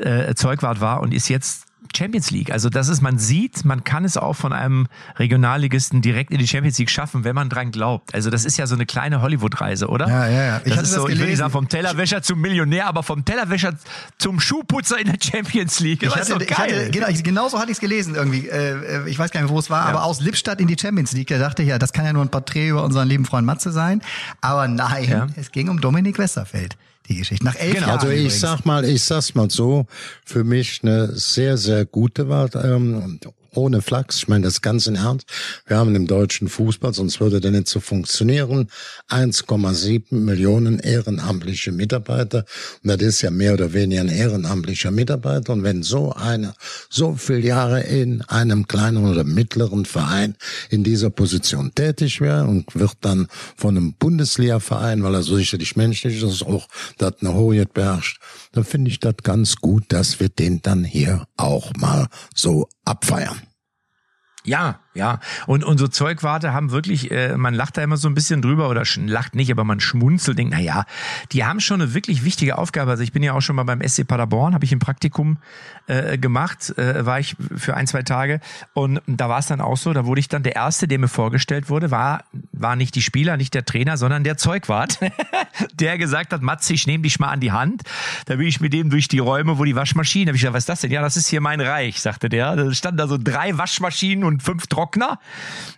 äh, Zeugwart war und ist jetzt Champions League. Also das ist, man sieht, man kann es auch von einem Regionalligisten direkt in die Champions League schaffen, wenn man dran glaubt. Also das ist ja so eine kleine Hollywood-Reise, oder? Ja, ja, ja. Ich das ist das so, ich will nicht sagen, vom Tellerwäscher zum Millionär, aber vom Tellerwäscher zum Schuhputzer in der Champions League. Ich hatte, ich hatte, genau, ich, genauso hatte ich es gelesen irgendwie. Äh, ich weiß gar nicht, wo es war, aber aus Lippstadt in die Champions League. Da dachte ich, ja, das kann ja nur ein Porträt über unseren lieben Freund Matze sein. Aber nein, Ja. es ging um Dominik Westerfeld, die Geschichte. Nach elf Genau. Jahren Also ich übrigens. sag mal, ich sag's mal so, für mich eine sehr, sehr gute Wahl, ähm, ohne Flachs. Ich meine das ganz in Ernst. Wir haben im deutschen Fußball, sonst würde der nicht so funktionieren, 1,7 Millionen ehrenamtliche Mitarbeiter. Und das ist ja mehr oder weniger ein ehrenamtlicher Mitarbeiter. Und wenn so einer so viele Jahre in einem kleinen oder mittleren Verein in dieser Position tätig wäre und wird dann von einem Bundesliga-Verein, weil er so sicherlich menschlich ist, auch das eine Hoheit beherrscht, dann finde ich das ganz gut, dass wir den dann hier auch mal so abfeiern. Ja, ja. Und unsere Zeugwarte haben wirklich, äh, man lacht da immer so ein bisschen drüber oder lacht nicht, aber man schmunzelt, denkt, na ja, die haben schon eine wirklich wichtige Aufgabe. Also ich bin ja auch schon mal beim SC Paderborn, habe ich ein Praktikum äh, gemacht, äh, war ich für ein, zwei Tage und da war es dann auch so, da wurde ich dann der Erste, der mir vorgestellt wurde, war, war nicht die Spieler, nicht der Trainer, sondern der Zeugwart, der gesagt hat, Matze, ich nehme dich mal an die Hand. Da bin ich mit dem durch die Räume, wo die Waschmaschinen, habe ich gesagt, was ist das denn? Ja, das ist hier mein Reich, sagte der. Da standen da so drei Waschmaschinen und fünf Trockner.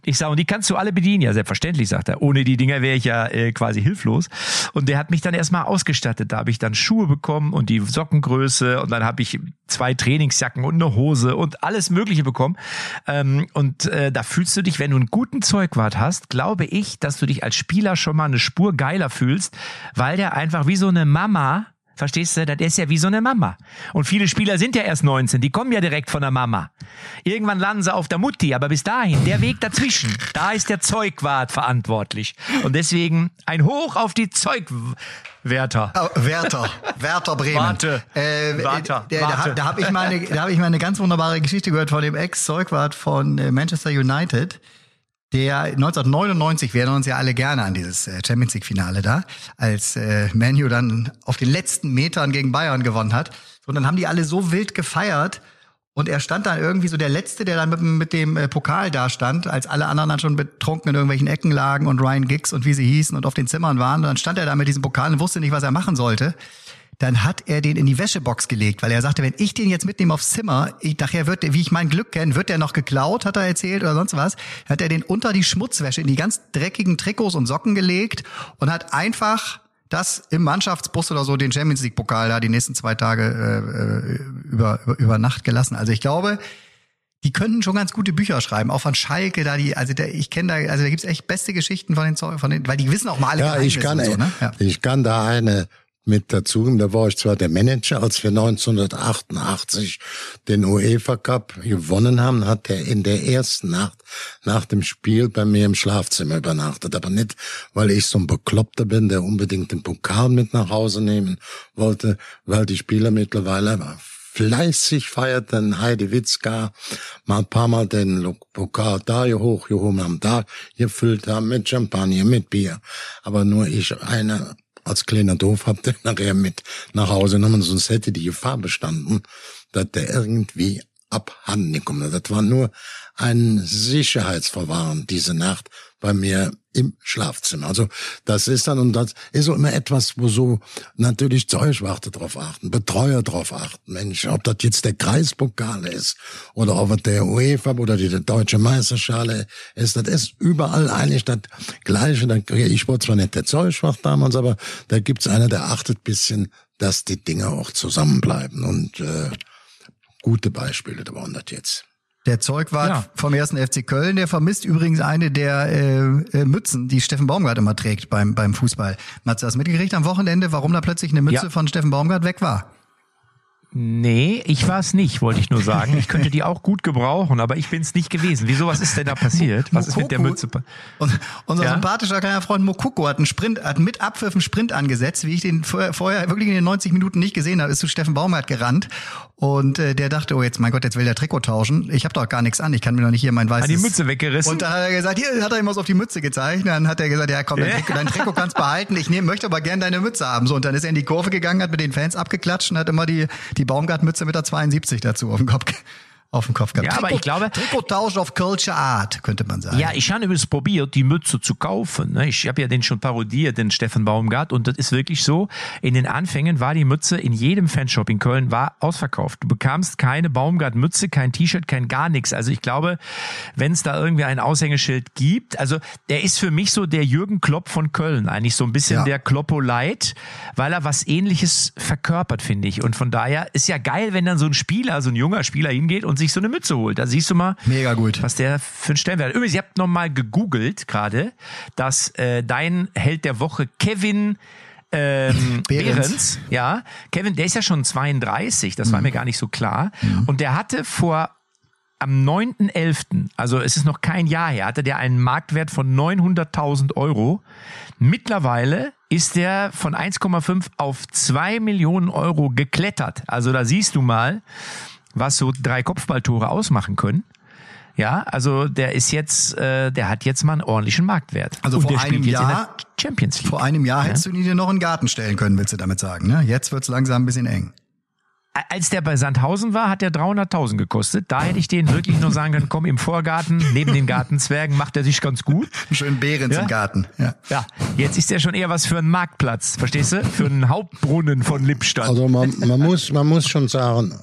Ich sage, und die kannst du alle bedienen. Ja, selbstverständlich, sagt er. Ohne die Dinger wäre ich ja äh, quasi hilflos. Und der hat mich dann erstmal ausgestattet. Da habe ich dann Schuhe bekommen und die Sockengröße und dann habe ich zwei Trainingsjacken und eine Hose und alles Mögliche bekommen. Ähm, und äh, da fühlst du dich, wenn du einen guten Zeugwart hast, glaube ich, dass du dich als Spieler schon mal eine Spur geiler fühlst, weil der einfach wie so eine Mama Verstehst du? Das ist ja wie so eine Mama. Und viele Spieler sind ja erst 19, die kommen ja direkt von der Mama. Irgendwann landen sie auf der Mutti, aber bis dahin, der Weg dazwischen, da ist der Zeugwart verantwortlich. Und deswegen ein Hoch auf die Zeugwärter. Oh, Werther, Werther Bremen. Warte. Äh, Warte. Der, da Warte. da habe ich, mal eine- da hab ich mal eine ganz wunderbare Geschichte gehört von dem Ex-Zeugwart von äh, Manchester United. Der 1999, wir erinnern uns ja alle gerne an dieses äh, Champions League Finale da, als äh, Manu dann auf den letzten Metern gegen Bayern gewonnen hat. Und dann haben die alle so wild gefeiert. Und er stand dann irgendwie so der Letzte, der dann mit, mit dem äh, Pokal da stand, als alle anderen dann schon betrunken in irgendwelchen Ecken lagen und Ryan Giggs und wie sie hießen und auf den Zimmern waren. Und dann stand er da mit diesem Pokal und wusste nicht, was er machen sollte. Dann hat er den in die Wäschebox gelegt, weil er sagte, wenn ich den jetzt mitnehme aufs Zimmer, ich nachher wird der, wie ich mein Glück kenne, wird der noch geklaut, hat er erzählt oder sonst was, hat er den unter die Schmutzwäsche in die ganz dreckigen Trikots und Socken gelegt und hat einfach das im Mannschaftsbus oder so den Champions League Pokal da die nächsten zwei Tage äh, äh, über, über, über Nacht gelassen. Also ich glaube, die könnten schon ganz gute Bücher schreiben, auch von Schalke, da die, also der, ich kenne da, also da gibt's echt beste Geschichten von den, von den, weil die wissen auch mal alle Ja, ich kann, so, ne? ja. ich kann da eine mit dazu. Da war ich zwar der Manager, als wir 1988 den UEFA Cup gewonnen haben, hat er in der ersten Nacht nach dem Spiel bei mir im Schlafzimmer übernachtet. Aber nicht, weil ich so ein Bekloppter bin, der unbedingt den Pokal mit nach Hause nehmen wollte, weil die Spieler mittlerweile fleißig feierten Heidi Witzka mal ein paar Mal den Pokal da hochgehoben haben, da gefüllt haben mit Champagner, mit Bier. Aber nur ich eine als kleiner Doof hab den nachher mit nach Hause genommen, sonst hätte die Gefahr bestanden, dass der irgendwie abhanden kommt. Das war nur ein Sicherheitsverwahren diese Nacht bei mir im Schlafzimmer. Also das ist dann, und das ist so immer etwas, wo so natürlich Zeugwarte drauf achten, Betreuer drauf achten. Mensch, ob das jetzt der Kreispokal ist oder ob es der UEFA oder die deutsche Meisterschale ist, das ist überall eigentlich das Gleiche. Ich war zwar nicht der Zeugwacht damals, aber da gibt's einer, der achtet bisschen, dass die Dinge auch zusammenbleiben. Und äh, gute Beispiele, da waren das jetzt. Der Zeugwart Ja. vom ersten FC Köln, der vermisst übrigens eine der äh, äh, Mützen, die Steffen Baumgart immer trägt beim, beim Fußball. Matze, hast du mitgekriegt am Wochenende, warum da plötzlich eine Mütze Ja. von Steffen Baumgart weg war? Nee, ich war es nicht, wollte ich nur sagen. Ich könnte die auch gut gebrauchen, aber ich bin es nicht gewesen. Wieso, was ist denn da passiert? Was ist mit der Mokoku- Mütze? pa- Und unser Ja? sympathischer kleiner Freund Mokoko hat einen Sprint, hat mit Abpfiff einen Sprint angesetzt, wie ich den vorher, vorher wirklich in den 90 Minuten nicht gesehen habe, ist zu Steffen Baumgart gerannt und äh, der dachte, oh jetzt, mein Gott, jetzt will der Trikot tauschen. Ich habe doch gar nichts an, ich kann mir doch nicht hier mein weißes... Hat die Mütze weggerissen? Und dann hat er gesagt, hier hat er ihm was auf die Mütze gezeigt. Dann hat er gesagt, ja komm, dein. Trikot, dein Trikot kannst behalten. Ich nehm, möchte aber gern deine Mütze haben. So und dann ist er in die Kurve gegangen, hat mit den Fans abgeklatscht und hat immer die die Baumgart-Mütze mit der 72 dazu auf dem Kopf auf dem Kopf gehabt. Ja, aber ich glaube- Trikottausch auf Kölsche Art könnte man sagen. Ja, ich habe übrigens probiert, die Mütze zu kaufen. ne? Ich habe ja den schon parodiert, den Steffen Baumgart. Und das ist wirklich so. In den Anfängen war die Mütze in jedem Fanshop in Köln war ausverkauft. Du bekamst keine Baumgart-Mütze, kein T-Shirt, kein gar nichts. Also ich glaube, wenn es da irgendwie ein Aushängeschild gibt, also der ist für mich so der Jürgen Klopp von Köln. Eigentlich so ein bisschen Ja. der Kloppo Light, weil er was ähnliches verkörpert, finde ich. Und von daher ist ja geil, wenn dann so ein Spieler, so ein junger Spieler hingeht und sich so eine Mütze holt. Da siehst du mal, Mega gut. was der für einen Stellenwert hat. Übrigens, ihr habt nochmal gegoogelt gerade, dass äh, dein Held der Woche Kevin ähm, Behrens. Behrens, ja, Kevin, der ist ja schon 32, das war mir gar nicht so klar. Und der hatte vor am 9.11., also es ist noch kein Jahr her, hatte der einen Marktwert von 900.000 Euro. Mittlerweile ist der von 1,5 auf 2 Millionen Euro geklettert. Also da siehst du mal, was so drei Kopfballtore ausmachen können. Ja, also der ist jetzt, äh, der hat jetzt mal einen ordentlichen Marktwert. Also Und vor einem Jahr- Champions League. Vor einem Jahr hättest du ihn dir noch in den Garten stellen können, willst du damit sagen. Ne? Jetzt wird's langsam ein bisschen eng. Als der bei Sandhausen war, hat der 300.000 gekostet. Da hätte ich den wirklich nur sagen können, komm im Vorgarten, neben den Gartenzwergen macht er sich ganz gut. Schönen Behrens Ja? im Garten. Ja. Ja, jetzt ist der schon eher was für einen Marktplatz, verstehst du? Für einen Hauptbrunnen von Lippstadt. Also man, man muss, man muss schon sagen,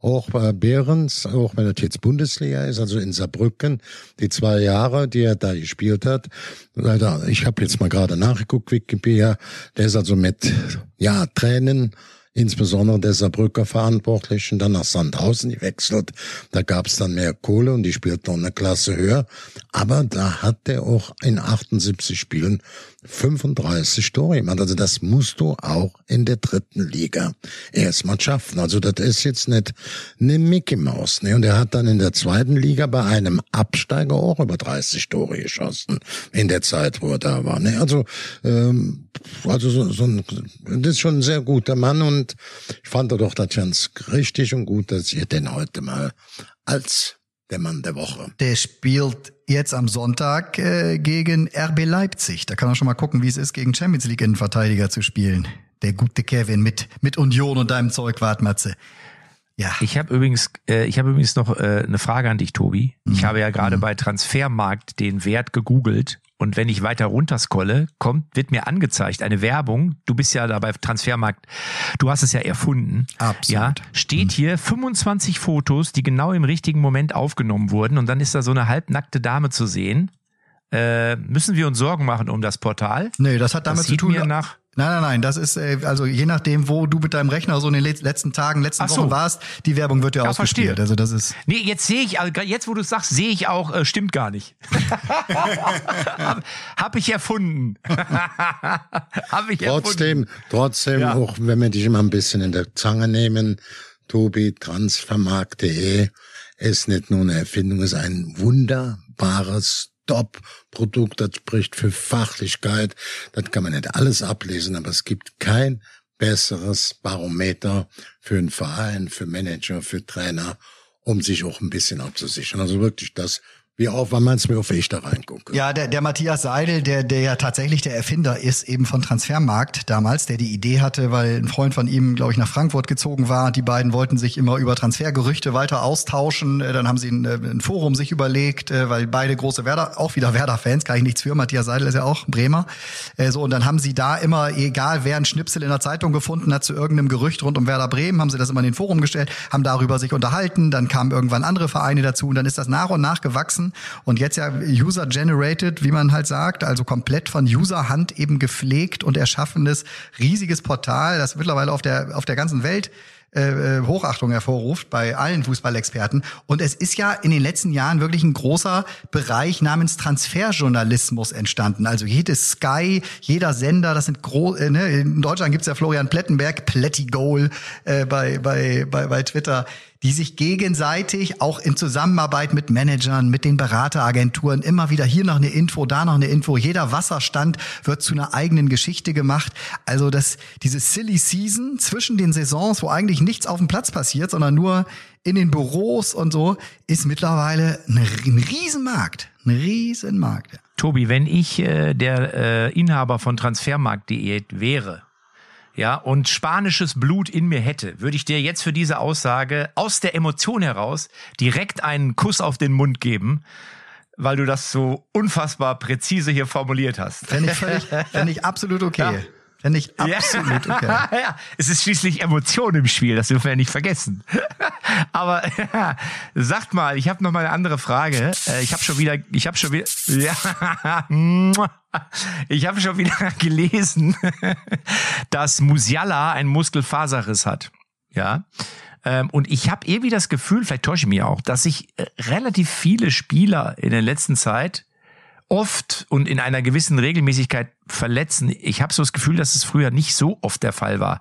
auch bei Behrens, auch wenn das jetzt Bundesliga ist, also in Saarbrücken, die zwei Jahre, die er da gespielt hat, leider, ich habe jetzt mal gerade nachgeguckt, Wikipedia, der ist also mit ja Tränen insbesondere der Saarbrücker Verantwortlichen dann nach Sandhausen gewechselt. Da gab es dann mehr Kohle und die spielten noch eine Klasse höher. Aber da hat der auch in 78 Spielen 35 Tore gemacht. Also das musst du auch in der dritten Liga erstmal schaffen. Also das ist jetzt nicht eine Mickey Maus. Ne? Und er hat dann in der zweiten Liga bei einem Absteiger auch über 30 Tore geschossen in der Zeit, wo er da war. Ne? Also, ähm, also so, so ein, das ist schon ein sehr guter Mann und ich fand doch das ganz richtig und gut, dass ihr den heute mal als der Mann der Woche. Der spielt jetzt am Sonntag äh, gegen RB Leipzig. Da kann man schon mal gucken, wie es ist, gegen Champions League Innenverteidiger zu spielen. der gute Kevin mit, mit Union und deinem Zeug wart, Matze. Ja. Ich habe übrigens, äh, ich habe übrigens noch äh, eine Frage an dich, Tobi. Mhm. Ich habe ja gerade mhm. bei Transfermarkt den Wert gegoogelt und wenn ich weiter runterscrolle, kommt, wird mir angezeigt eine Werbung. Du bist ja da bei Transfermarkt, du hast es ja erfunden. Absolut. Ja, steht mhm. hier 25 Fotos, die genau im richtigen Moment aufgenommen wurden und dann ist da so eine halbnackte Dame zu sehen. Äh, müssen wir uns Sorgen machen um das Portal? Nee, das hat damit das zu tun. Mir nach Nein, nein, nein, das ist äh, also je nachdem, wo du mit deinem Rechner so in den letzten Tagen, letzten so. Wochen warst, die Werbung wird ja, ja ausgespielt. Verstehe. Also das ist. Nee, jetzt sehe ich, also jetzt wo du es sagst, sehe ich auch, äh, stimmt gar nicht. hab, hab ich erfunden. hab ich trotzdem, erfunden. trotzdem, ja. auch wenn wir dich immer ein bisschen in der Zange nehmen, Tobi, transfermarkt.de ist nicht nur eine Erfindung, ist ein wunderbares Top-Produkt, das spricht für Fachlichkeit. Das kann man nicht alles ablesen, aber es gibt kein besseres Barometer für einen Verein, für Manager, für Trainer, um sich auch ein bisschen abzusichern. Also wirklich das wie auch, meinst du, wie oft ich da reingucke? Ja, der, der Matthias Seidel, der, der ja tatsächlich der Erfinder ist, eben von Transfermarkt damals, der die Idee hatte, weil ein Freund von ihm, glaube ich, nach Frankfurt gezogen war. Die beiden wollten sich immer über Transfergerüchte weiter austauschen. Äh, dann haben sie ein, äh, ein Forum sich überlegt, äh, weil beide große Werder, auch wieder Werder-Fans, kann ich nichts für. Matthias Seidel ist ja auch Bremer. So, und dann haben sie da immer, egal wer ein Schnipsel in der Zeitung gefunden hat zu irgendeinem Gerücht rund um Werder Bremen, haben sie das immer in den Forum gestellt, haben darüber sich unterhalten. Dann kamen irgendwann andere Vereine dazu und dann ist das nach und nach gewachsen und jetzt ja User-Generated, wie man halt sagt, also komplett von User-Hand eben gepflegt und erschaffenes riesiges Portal, das mittlerweile auf der, auf der ganzen Welt äh, äh, Hochachtung hervorruft bei allen Fußballexperten. Und es ist ja in den letzten Jahren wirklich ein großer Bereich namens Transferjournalismus entstanden. Also jedes Sky, jeder Sender, das sind groß. Äh, ne? In Deutschland gibt's ja Florian Plettenberg, Plättigol äh, bei, bei, bei, bei Twitter die sich gegenseitig auch in Zusammenarbeit mit Managern, mit den Berateragenturen immer wieder hier noch eine Info, da noch eine Info. Jeder Wasserstand wird zu einer eigenen Geschichte gemacht. Also das, diese Silly Season zwischen den Saisons, wo eigentlich nichts auf dem Platz passiert, sondern nur in den Büros und so, ist mittlerweile ein, Riesenmarkt. Ein Riesenmarkt. Tobi, wenn ich äh, der äh, Inhaber von Transfermarkt.de wäre, ja, und spanisches Blut in mir hätte, würde ich dir jetzt für diese Aussage aus der Emotion heraus direkt einen Kuss auf den Mund geben, weil du das so unfassbar präzise hier formuliert hast. Fände ich, völlig, fände ich absolut okay. Ja. Fände ich absolut ja. okay. ja, es ist schließlich Emotion im Spiel, das dürfen wir ja nicht vergessen. Aber ja, sagt mal, ich habe noch mal eine andere Frage. Äh, ich habe schon wieder, ich habe schon wieder, ja, ich habe schon wieder gelesen, dass Musiala einen Muskelfaserriss hat. Ja. Ähm, und ich habe irgendwie das Gefühl, vielleicht täusche ich mich auch, dass sich äh, relativ viele Spieler in der letzten Zeit oft und in einer gewissen Regelmäßigkeit verletzen. Ich habe so das Gefühl, dass es früher nicht so oft der Fall war.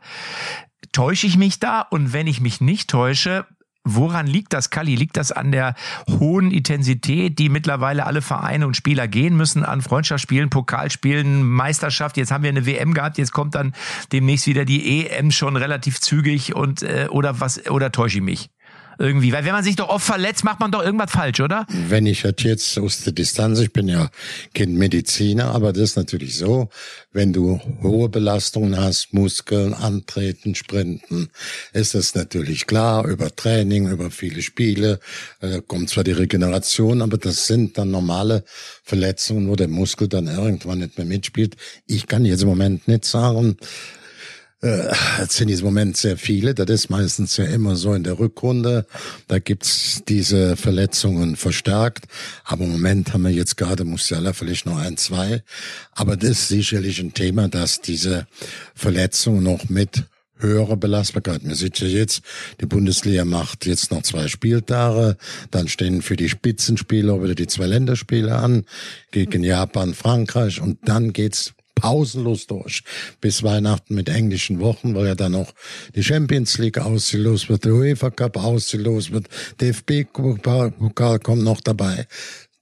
Täusche ich mich da? Und wenn ich mich nicht täusche, Woran liegt das, Kali? Liegt das an der hohen Intensität, die mittlerweile alle Vereine und Spieler gehen müssen an Freundschaftsspielen, Pokalspielen, Meisterschaft? Jetzt haben wir eine WM gehabt, jetzt kommt dann demnächst wieder die EM schon relativ zügig und äh, oder was oder täusche ich mich? Irgendwie. Weil wenn man sich doch oft verletzt, macht man doch irgendwas falsch, oder? Wenn ich jetzt aus der Distanz, ich bin ja kein Mediziner, aber das ist natürlich so, wenn du hohe Belastungen hast, Muskeln, Antreten, Sprinten, ist das natürlich klar, über Training, über viele Spiele, äh, kommt zwar die Regeneration, aber das sind dann normale Verletzungen, wo der Muskel dann irgendwann nicht mehr mitspielt. Ich kann jetzt im Moment nicht sagen, äh, sind im Moment sehr viele. Das ist meistens ja immer so in der Rückrunde. Da gibt's diese Verletzungen verstärkt. Aber im Moment haben wir jetzt gerade Musiala vielleicht noch ein, zwei. Aber das ist sicherlich ein Thema, dass diese Verletzungen noch mit höhere Belastbarkeit. Man sieht ja jetzt, die Bundesliga macht jetzt noch zwei Spieltage, dann stehen für die Spitzenspieler wieder die zwei Länderspiele an, gegen Japan, Frankreich und dann geht's pausenlos durch bis Weihnachten mit englischen Wochen, weil ja dann noch die Champions League ausgelost wird, der UEFA Cup ausgelost wird, DFB-Pokal kommt noch dabei.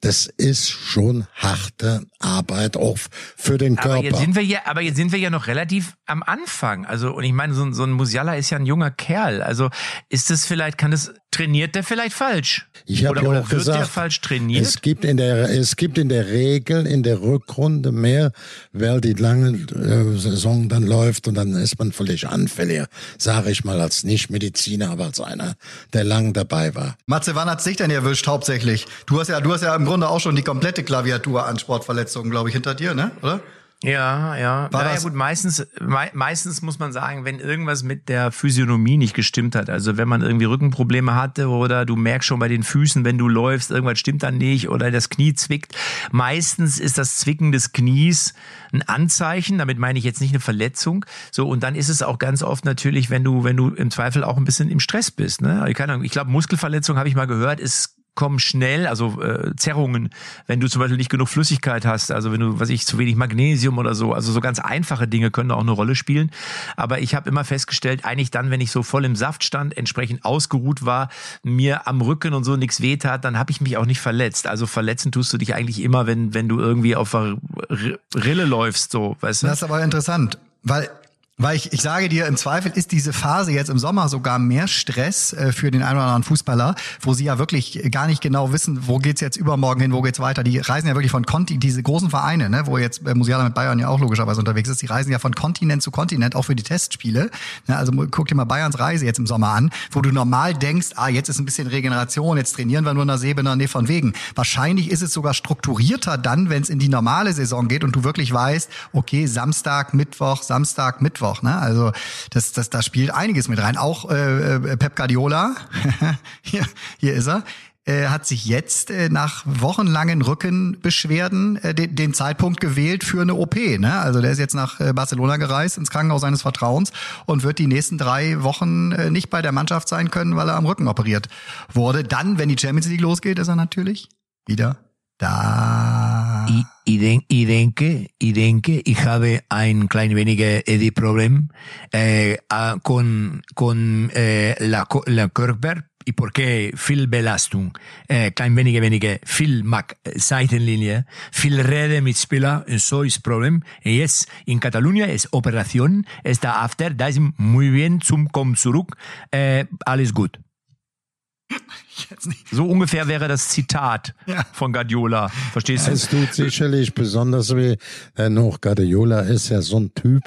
Das ist schon harte Arbeit auch für den Körper. Aber jetzt sind wir ja, aber jetzt sind wir ja noch relativ am Anfang. Also, und ich meine, so, so ein Musiala ist ja ein junger Kerl. Also, ist das vielleicht, kann das trainiert der vielleicht falsch? Ich habe oder, ja oder auch wird gesagt, der falsch trainiert? Es gibt in der es gibt in der Regel in der Rückrunde mehr, weil die lange äh, Saison dann läuft und dann ist man völlig anfälliger, sage ich mal als Nicht-Mediziner, aber als einer, der lang dabei war. Matze, wann hat's dich denn erwischt hauptsächlich? Du hast ja, du hast ja im Grunde auch schon die komplette Klaviatur an Sportverletzungen, glaube ich, hinter dir, ne? Oder? Ja, ja. War naja, das- gut, meistens, mei meistens muss man sagen, wenn irgendwas mit der Physiognomie nicht gestimmt hat, also wenn man irgendwie Rückenprobleme hatte oder du merkst schon bei den Füßen, wenn du läufst, irgendwas stimmt dann nicht oder das Knie zwickt. Meistens ist das Zwicken des Knies ein Anzeichen, damit meine ich jetzt nicht eine Verletzung. So, und dann ist es auch ganz oft natürlich, wenn du, wenn du im Zweifel auch ein bisschen im Stress bist. Ne? Keine Ahnung, ich glaube, Muskelverletzung habe ich mal gehört, ist kommen schnell, also äh, Zerrungen, wenn du zum Beispiel nicht genug Flüssigkeit hast, also wenn du, was ich, zu wenig Magnesium oder so, also so ganz einfache Dinge können auch eine Rolle spielen. Aber ich habe immer festgestellt, eigentlich dann, wenn ich so voll im Saft stand, entsprechend ausgeruht war, mir am Rücken und so nichts wehtat, dann habe ich mich auch nicht verletzt. Also verletzen tust du dich eigentlich immer, wenn, wenn du irgendwie auf der Rille läufst, so, weißt du? Das ist aber interessant, weil weil ich, ich sage dir, im Zweifel ist diese Phase jetzt im Sommer sogar mehr Stress äh, für den einen oder anderen Fußballer, wo sie ja wirklich gar nicht genau wissen, wo geht's jetzt übermorgen hin, wo geht's weiter. Die reisen ja wirklich von Konti, diese großen Vereine, ne, wo jetzt äh, Musiala mit Bayern ja auch logischerweise unterwegs ist, die reisen ja von Kontinent zu Kontinent, auch für die Testspiele. Ne, also guck dir mal Bayerns Reise jetzt im Sommer an, wo du normal denkst, ah, jetzt ist ein bisschen Regeneration, jetzt trainieren wir nur in der Sebener, nee, von wegen. Wahrscheinlich ist es sogar strukturierter dann, wenn es in die normale Saison geht und du wirklich weißt, okay, Samstag, Mittwoch, Samstag, Mittwoch. Ne? Also das, das, da spielt einiges mit rein. Auch äh, äh, Pep Guardiola, hier, hier ist er, äh, hat sich jetzt äh, nach wochenlangen Rückenbeschwerden äh, den, den Zeitpunkt gewählt für eine OP. Ne? Also der ist jetzt nach äh, Barcelona gereist, ins Krankenhaus seines Vertrauens und wird die nächsten drei Wochen äh, nicht bei der Mannschaft sein können, weil er am Rücken operiert wurde. Dann, wenn die Champions League losgeht, ist er natürlich wieder da. Y, y, den, y denke, y denke, ich habe ein klein wenig Eddie-Problem äh, ah, con, con äh, la, la Körper. ¿Y por qué viel Belastung? Äh, klein wenige, wenige, viel Mac Seitenlinie, viel Rede mit Spieler, so ist Problem. Und jetzt in Catalunya ist Operation, ist da after, da muy bien, zum Komm zurück, alles gut. So ungefähr wäre das Zitat Ja. von Guardiola. Verstehst du? Es tut sicherlich besonders weh, denn auch Guardiola ist ja so ein Typ,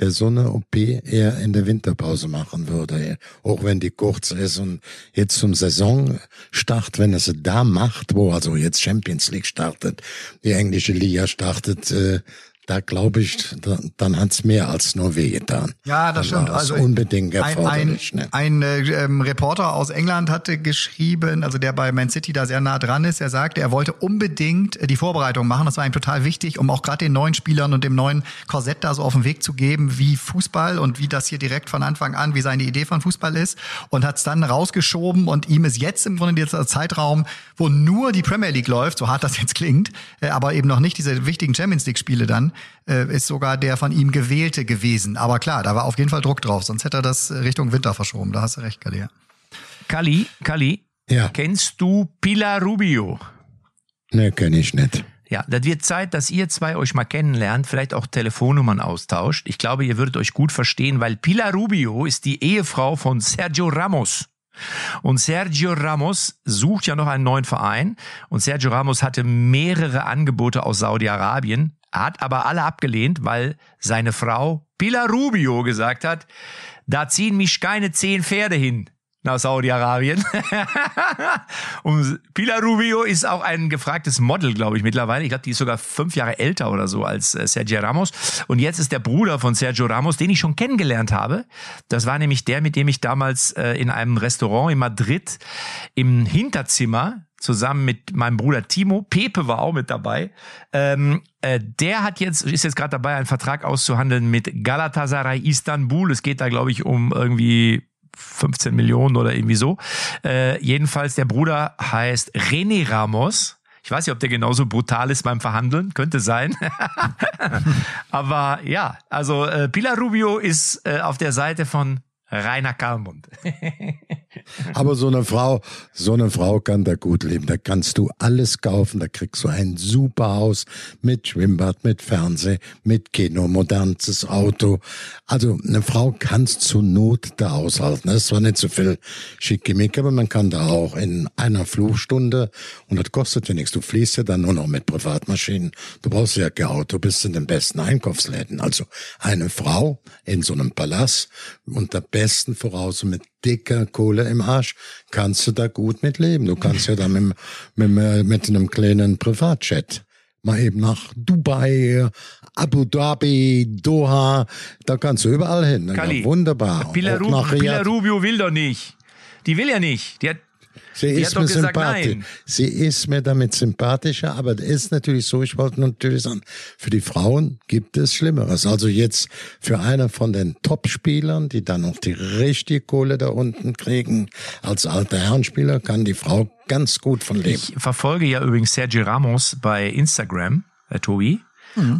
der so eine OP eher in der Winterpause machen würde, auch wenn die kurz ist und jetzt zum Saisonstart, wenn er sie da macht, wo also jetzt Champions League startet, die englische Liga startet, äh, da glaube ich, da, dann hat's mehr als nur weh getan. Ja, das Dann stimmt. Also unbedingt ein, ein, erforderlich. ne? ein äh, ähm, Reporter aus England hatte geschrieben, also der bei Man City da sehr nah dran ist, er sagte, er wollte unbedingt äh, die Vorbereitung machen. Das war ihm total wichtig, um auch gerade den neuen Spielern und dem neuen Korsett da so auf den Weg zu geben, wie Fußball und wie das hier direkt von Anfang an, wie seine Idee von Fußball ist. Und hat es dann rausgeschoben und ihm ist jetzt im Grunde dieser Zeitraum, wo nur die Premier League läuft, so hart das jetzt klingt, äh, aber eben noch nicht diese wichtigen Champions League Spiele äh, ist sogar der von ihm gewählte gewesen. Aber klar, da war auf jeden Fall Druck drauf, sonst hätte er das äh, Richtung Winter verschoben. Da hast du recht, Kalia. Kali, Kali, Ja. kennst du Pilar Rubio? Ne, kenne ich nicht. Ja, das wird Zeit, dass ihr zwei euch mal kennenlernt, vielleicht auch Telefonnummern austauscht. Ich glaube, ihr würdet euch gut verstehen, weil Pilar Rubio ist die Ehefrau von Sergio Ramos. Und Sergio Ramos sucht ja noch einen neuen Verein. Und Sergio Ramos hatte mehrere Angebote aus Saudi-Arabien, hat aber alle abgelehnt, weil seine Frau Pilar Rubio gesagt hat, da ziehen mich keine zehn Pferde hin nach Saudi-Arabien. Und Pilar Rubio ist auch ein gefragtes Model, glaube ich, mittlerweile. Ich glaube, die ist sogar fünf Jahre älter oder so als äh, Sergio Ramos. Und jetzt ist der Bruder von Sergio Ramos, den ich schon kennengelernt habe. Das war nämlich der, mit dem ich damals äh, in einem Restaurant in Madrid im Hinterzimmer zusammen mit meinem Bruder Timo, Pepe war auch mit dabei. Ähm, äh, der hat jetzt ist jetzt gerade dabei, einen Vertrag auszuhandeln mit Galatasaray Istanbul. Es geht da, glaube ich, um irgendwie 15 Millionen oder irgendwie so. Äh, jedenfalls der Bruder heißt René Ramos. Ich weiß nicht, ob der genauso brutal ist beim Verhandeln, könnte sein. Aber ja, also äh, Pilar Rubio ist äh, auf der Seite von Rainer Kalmund. Aber so eine Frau, so eine Frau kann da gut leben. Da kannst du alles kaufen. Da kriegst du ein super Haus mit Schwimmbad, mit Fernseh, mit Kino, modernes Auto. Also eine Frau kannst zur Not da aushalten. Das ist zwar nicht so viel Schickimicki, aber man kann da auch in einer Flugstunde und das kostet ja nichts. Du fließt ja dann nur noch mit Privatmaschinen. Du brauchst ja kein Auto, bist in den besten Einkaufsläden. Also eine Frau in so einem Palast unter besten Voraussetzungen mit dicker Kohle im Arsch, kannst du da gut mit leben. Du kannst ja da mit, mit, mit einem kleinen Privatjet mal eben nach Dubai, Abu Dhabi, Doha, da kannst du überall hin. Kalli, ja, wunderbar. Pilar, Pilar. Rubio will doch nicht. Die will ja nicht. Die hat, Sie Die ist mir gesagt, sympathisch. nein. Sie ist mir damit sympathischer, aber das ist natürlich so, ich wollte natürlich sagen, für die Frauen gibt es Schlimmeres. Also jetzt für eine von den Top-Spielern, die dann noch die richtige Kohle da unten kriegen, als alter Herrenspieler, kann die Frau ganz gut von leben. ich verfolge ja übrigens Sergio Ramos bei Instagram, äh, Tobi.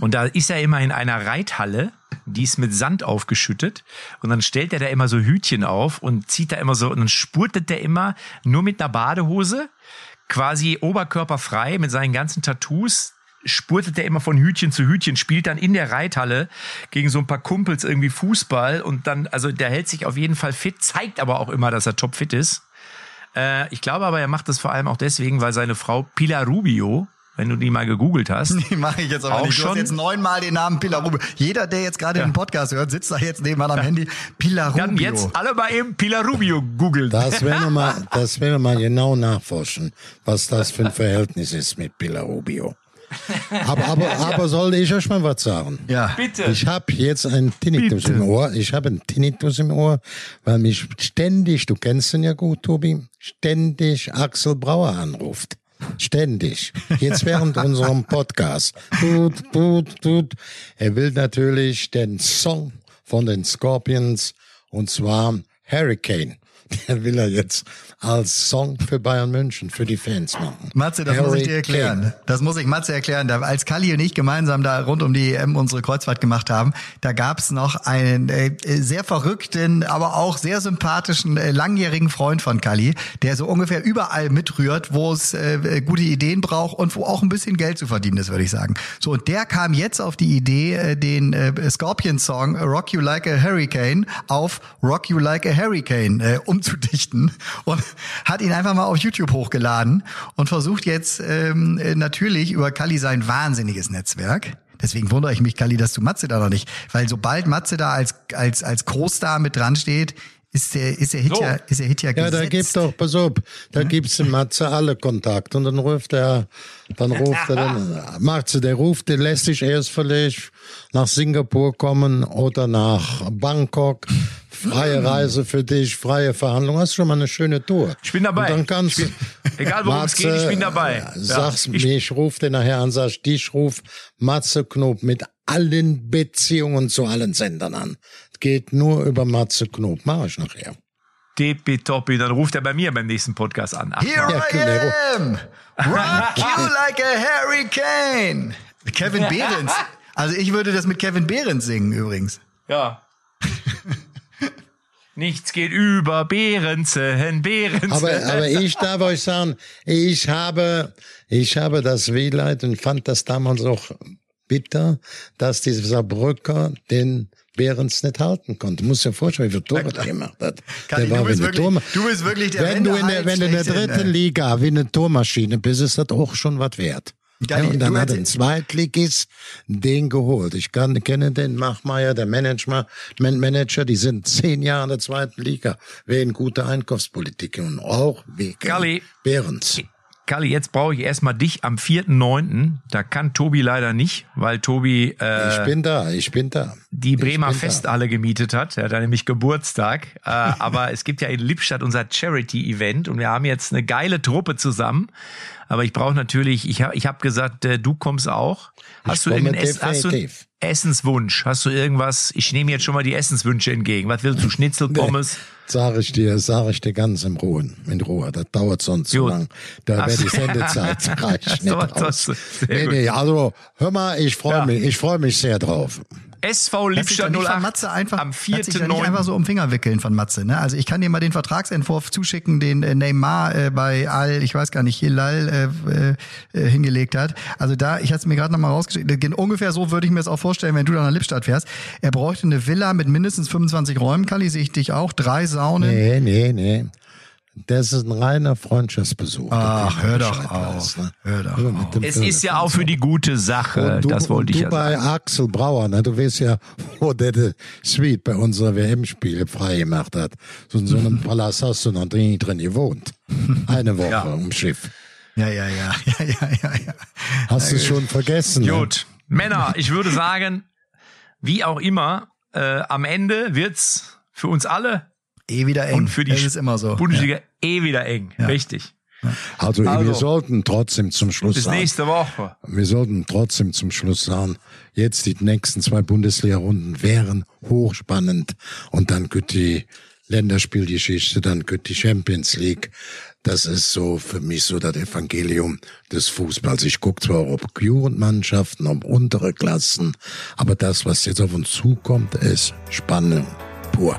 Und da ist er immer in einer Reithalle, die ist mit Sand aufgeschüttet. Und dann stellt er da immer so Hütchen auf und zieht da immer so, und dann spurtet der immer nur mit einer Badehose, quasi oberkörperfrei mit seinen ganzen Tattoos, spurtet er immer von Hütchen zu Hütchen, spielt dann in der Reithalle gegen so ein paar Kumpels irgendwie Fußball und dann, also der hält sich auf jeden Fall fit, zeigt aber auch immer, dass er topfit ist. Äh, ich glaube aber, er macht das vor allem auch deswegen, weil seine Frau Pilar Rubio, wenn du die mal gegoogelt hast, Die mache ich jetzt aber Auch nicht. Du hast schon? jetzt neunmal den Namen Pilar Rubio. Jeder, der jetzt gerade den Podcast hört, sitzt da jetzt nebenan am Handy. Pilar dann Rubio. jetzt alle mal eben Pilar Rubio googeln. Das werden wir mal, das werden wir mal genau nachforschen, was das für ein Verhältnis ist mit Pilar Rubio. Aber, aber, aber soll ich euch mal was sagen? ja. Bitte. Ich habe jetzt einen Tinnitus Bitte. im Ohr. Ich habe einen Tinnitus im Ohr, weil mich ständig, du kennst ihn ja gut, Tobi, ständig Axel Brauer anruft. Ständig. Jetzt während unserem Podcast. Tut, tut, tut. Er will natürlich den Song von den Scorpions und zwar Hurricane. Den will er jetzt als Song für Bayern München, für die Fans machen. Matze, das muss ich dir erklären. Das muss ich Matze erklären. Da, als Kalli und ich gemeinsam da rund um die EM unsere Kreuzfahrt gemacht haben, da gab's noch einen äh, sehr verrückten, aber auch sehr sympathischen, äh, langjährigen Freund von Kalli, der so ungefähr überall mitrührt, wo es äh, gute Ideen braucht und wo auch ein bisschen Geld zu verdienen ist, würde ich sagen. So, und der kam jetzt auf die Idee, äh, den äh, Scorpion-Song Rock You Like a Hurricane auf Rock You Like a Hurricane äh, umzudichten und hat ihn einfach mal auf YouTube hochgeladen und versucht jetzt ähm, äh, natürlich über Kali sein wahnsinniges Netzwerk. Deswegen wundere ich mich, Kali, dass du Matze da noch nicht, weil sobald Matze da als als als Co-Star mit dran steht, ist der ist der Hit So. ja ist der Hit ja Ja, gesetzt. da gibt doch, pass auf, da gibt's dem Matze alle Kontakt und dann ruft er, dann ruft er, dann, Matze, der ruft, der lässt sich erst vielleicht nach Singapur kommen oder nach Bangkok. Freie Reise für dich, freie Verhandlung. Hast schon mal eine schöne Tour. Ich bin dabei. Und dann kannst Ich bin- egal worum es geht, ich bin dabei. Ja, Ja. Sag's Ich- mir, ich ruf den nachher an, sag, dich ruf Matze Knob mit allen Beziehungen zu allen Sendern an. Geht nur über Matze Knob. Mach ich nachher. Tippitoppi, dann ruft er bei mir beim nächsten Podcast an. Ach, Here Ja, I genau. am, rock you like a hurricane. Kevin Behrens. Also ich würde das mit Kevin Behrens singen übrigens. Ja. Nichts geht über Behrensen, Behrensen. Aber, aber ich darf euch sagen, ich habe, ich habe das Wehleid und fand das damals auch bitter, dass dieser Saarbrücker den Behrens nicht halten konnte. Du musst dir vorstellen, wie viele Tore der gemacht hat. Kalli, Der du bist wie eine wirklich- Torma- du bist wirklich der wenn du in der, wenn du in der dritten ey. Liga wie eine Tormaschine bist, ist das auch schon was wert. Ja, und dann hat ein Zweitligist den geholt. Ich kann, kenne den Machmeier, der Manager, Man- Manager, die sind zehn Jahre in der zweiten Liga, wegen guter Einkaufspolitik und auch wegen Kalli. Behrens. Kalli, jetzt brauche ich erstmal dich am 4.9. Da kann Tobi leider nicht, weil Tobi äh, Ich bin da, ich bin da. die Bremer. Festhalle gemietet hat. Er hat da nämlich Geburtstag. Äh, aber es gibt ja in Lippstadt unser Charity-Event und wir haben jetzt eine geile Truppe zusammen. Aber ich brauche natürlich, ich habe ich hab gesagt, äh, du kommst auch. Hast du hast du einen definitiv. Essenswunsch? Hast du irgendwas? Ich nehme jetzt schon mal die Essenswünsche entgegen. Was willst du? Schnitzel, Pommes? Sag ich dir, sag ich dir ganz in Ruhe, in Ruhe. Das dauert sonst zu Gut. lang. Da wäre die so. Sendezeit reicht So, Nee, nee, also hör mal, ich freue Ja. mich, ich freue mich sehr drauf. SV Lippstadt nicht von 08 Matze einfach, am lass dich doch nicht einfach 4.9. so um Finger wickeln von Matze. Ne? Also ich kann dir mal den Vertragsentwurf zuschicken, den äh, Neymar äh, bei Al, ich weiß gar nicht, Hilal äh, äh, äh, hingelegt hat. Also da, ich hatte es mir gerade nochmal rausgeschickt, Gen- ungefähr so würde ich mir das auch vorstellen, wenn du dann nach Lippstadt fährst. Er bräuchte eine Villa mit mindestens 25 Räumen, Kali, sehe ich dich auch, drei Saunen. Nee, nee, nee. Das ist ein reiner Freundschaftsbesuch. Ach, hör doch auf. weiß, ne? Hör doch Ja, auf. mit dem Es ist ja auch für die gute Sache, du, das wollte ich du ja bei sagen. Axel Brauer, ne? du weißt ja, wo der die Suite bei unserer WM-Spiele freigemacht hat. So in so einem Palast hast du noch nie drin gewohnt. Eine Woche Ja. im Schiff. Ja, ja, ja, ja, ja, ja, ja. Hast du schon vergessen? Ne? Gut. Männer, ich würde sagen, wie auch immer, äh, am Ende wird's für uns alle Eh wieder eng. und für die das ist immer so. Bundesliga eh wieder eng. Richtig. Also, Also. wir sollten trotzdem zum Schluss Bis sagen, nächste Woche. wir sollten trotzdem zum Schluss sagen, jetzt die nächsten zwei Bundesliga-Runden wären hochspannend und dann könnte die Länderspielgeschichte, dann könnte die Champions League. Das ist so für mich so das Evangelium des Fußballs. Ich gucke zwar ob Jugendmannschaften, ob untere Klassen, aber das, was jetzt auf uns zukommt, ist Spannung pur.